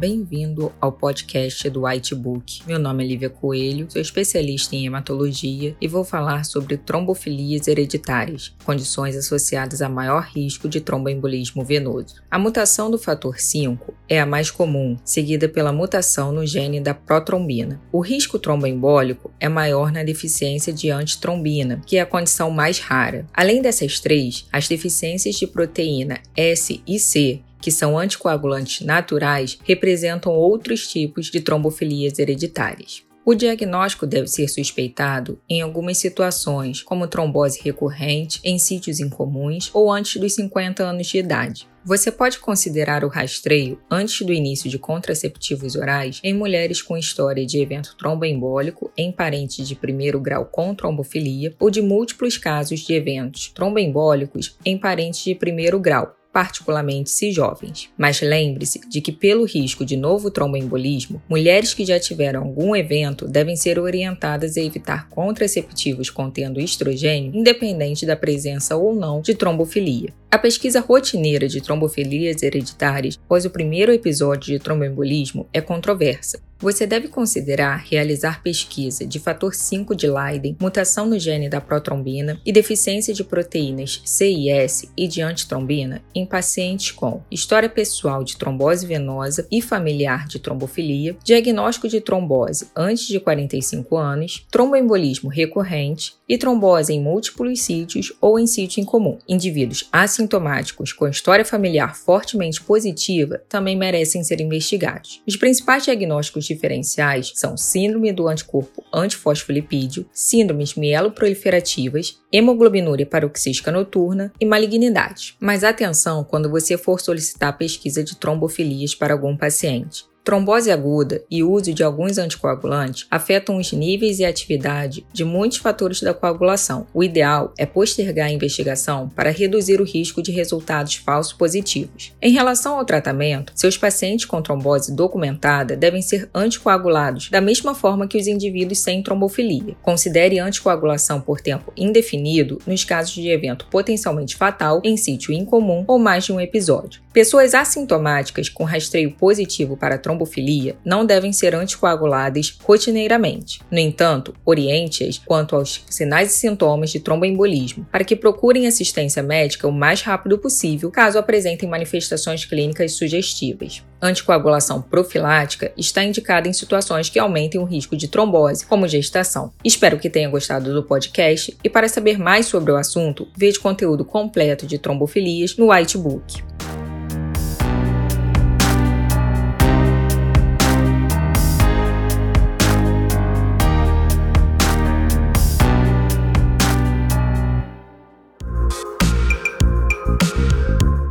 Bem-vindo ao podcast do White Book. Meu nome é Lívia Coelho, sou especialista em hematologia e vou falar sobre trombofilias hereditárias, condições associadas a maior risco de tromboembolismo venoso. A mutação do fator 5 é a mais comum, seguida pela mutação no gene da protrombina. O risco tromboembólico é maior na deficiência de antitrombina, que é a condição mais rara. Além dessas três, as deficiências de proteína S e C que são anticoagulantes naturais, representam outros tipos de trombofilias hereditárias. O diagnóstico deve ser suspeitado em algumas situações, como trombose recorrente em sítios incomuns ou antes dos 50 anos de idade. Você pode considerar o rastreio antes do início de contraceptivos orais em mulheres com história de evento tromboembólico em parentes de primeiro grau com trombofilia ou de múltiplos casos de eventos tromboembólicos em parentes de primeiro grau, particularmente se jovens. Mas lembre-se de que, pelo risco de novo tromboembolismo, mulheres que já tiveram algum evento devem ser orientadas a evitar contraceptivos contendo estrogênio, independente da presença ou não de trombofilia. A pesquisa rotineira de trombofilias hereditárias após o primeiro episódio de tromboembolismo é controversa, você deve considerar realizar pesquisa de fator 5 de Leiden, mutação no gene da protrombina e deficiência de proteínas C e S e de antitrombina em pacientes com história pessoal de trombose venosa e familiar de trombofilia, diagnóstico de trombose antes de 45 anos, tromboembolismo recorrente e trombose em múltiplos sítios ou em sítio incomum. Indivíduos assintomáticos com história familiar fortemente positiva também merecem ser investigados. Os principais diagnósticos diferenciais são síndrome do anticorpo antifosfolipídio, síndromes mieloproliferativas, hemoglobinúria paroxística noturna e malignidade. Mas atenção quando você for solicitar pesquisa de trombofilias para algum paciente. Trombose aguda e uso de alguns anticoagulantes afetam os níveis e atividade de muitos fatores da coagulação. O ideal é postergar a investigação para reduzir o risco de resultados falsos positivos. Em relação ao tratamento, seus pacientes com trombose documentada devem ser anticoagulados da mesma forma que os indivíduos sem trombofilia. Considere anticoagulação por tempo indefinido nos casos de evento potencialmente fatal em sítio incomum ou mais de um episódio. Pessoas assintomáticas com rastreio positivo para trombofilia não devem ser anticoaguladas rotineiramente. No entanto, oriente-as quanto aos sinais e sintomas de tromboembolismo, para que procurem assistência médica o mais rápido possível caso apresentem manifestações clínicas sugestivas. Anticoagulação profilática está indicada em situações que aumentem o risco de trombose, como gestação. Espero que tenha gostado do podcast e para saber mais sobre o assunto, veja o conteúdo completo de trombofilias no Whitebook.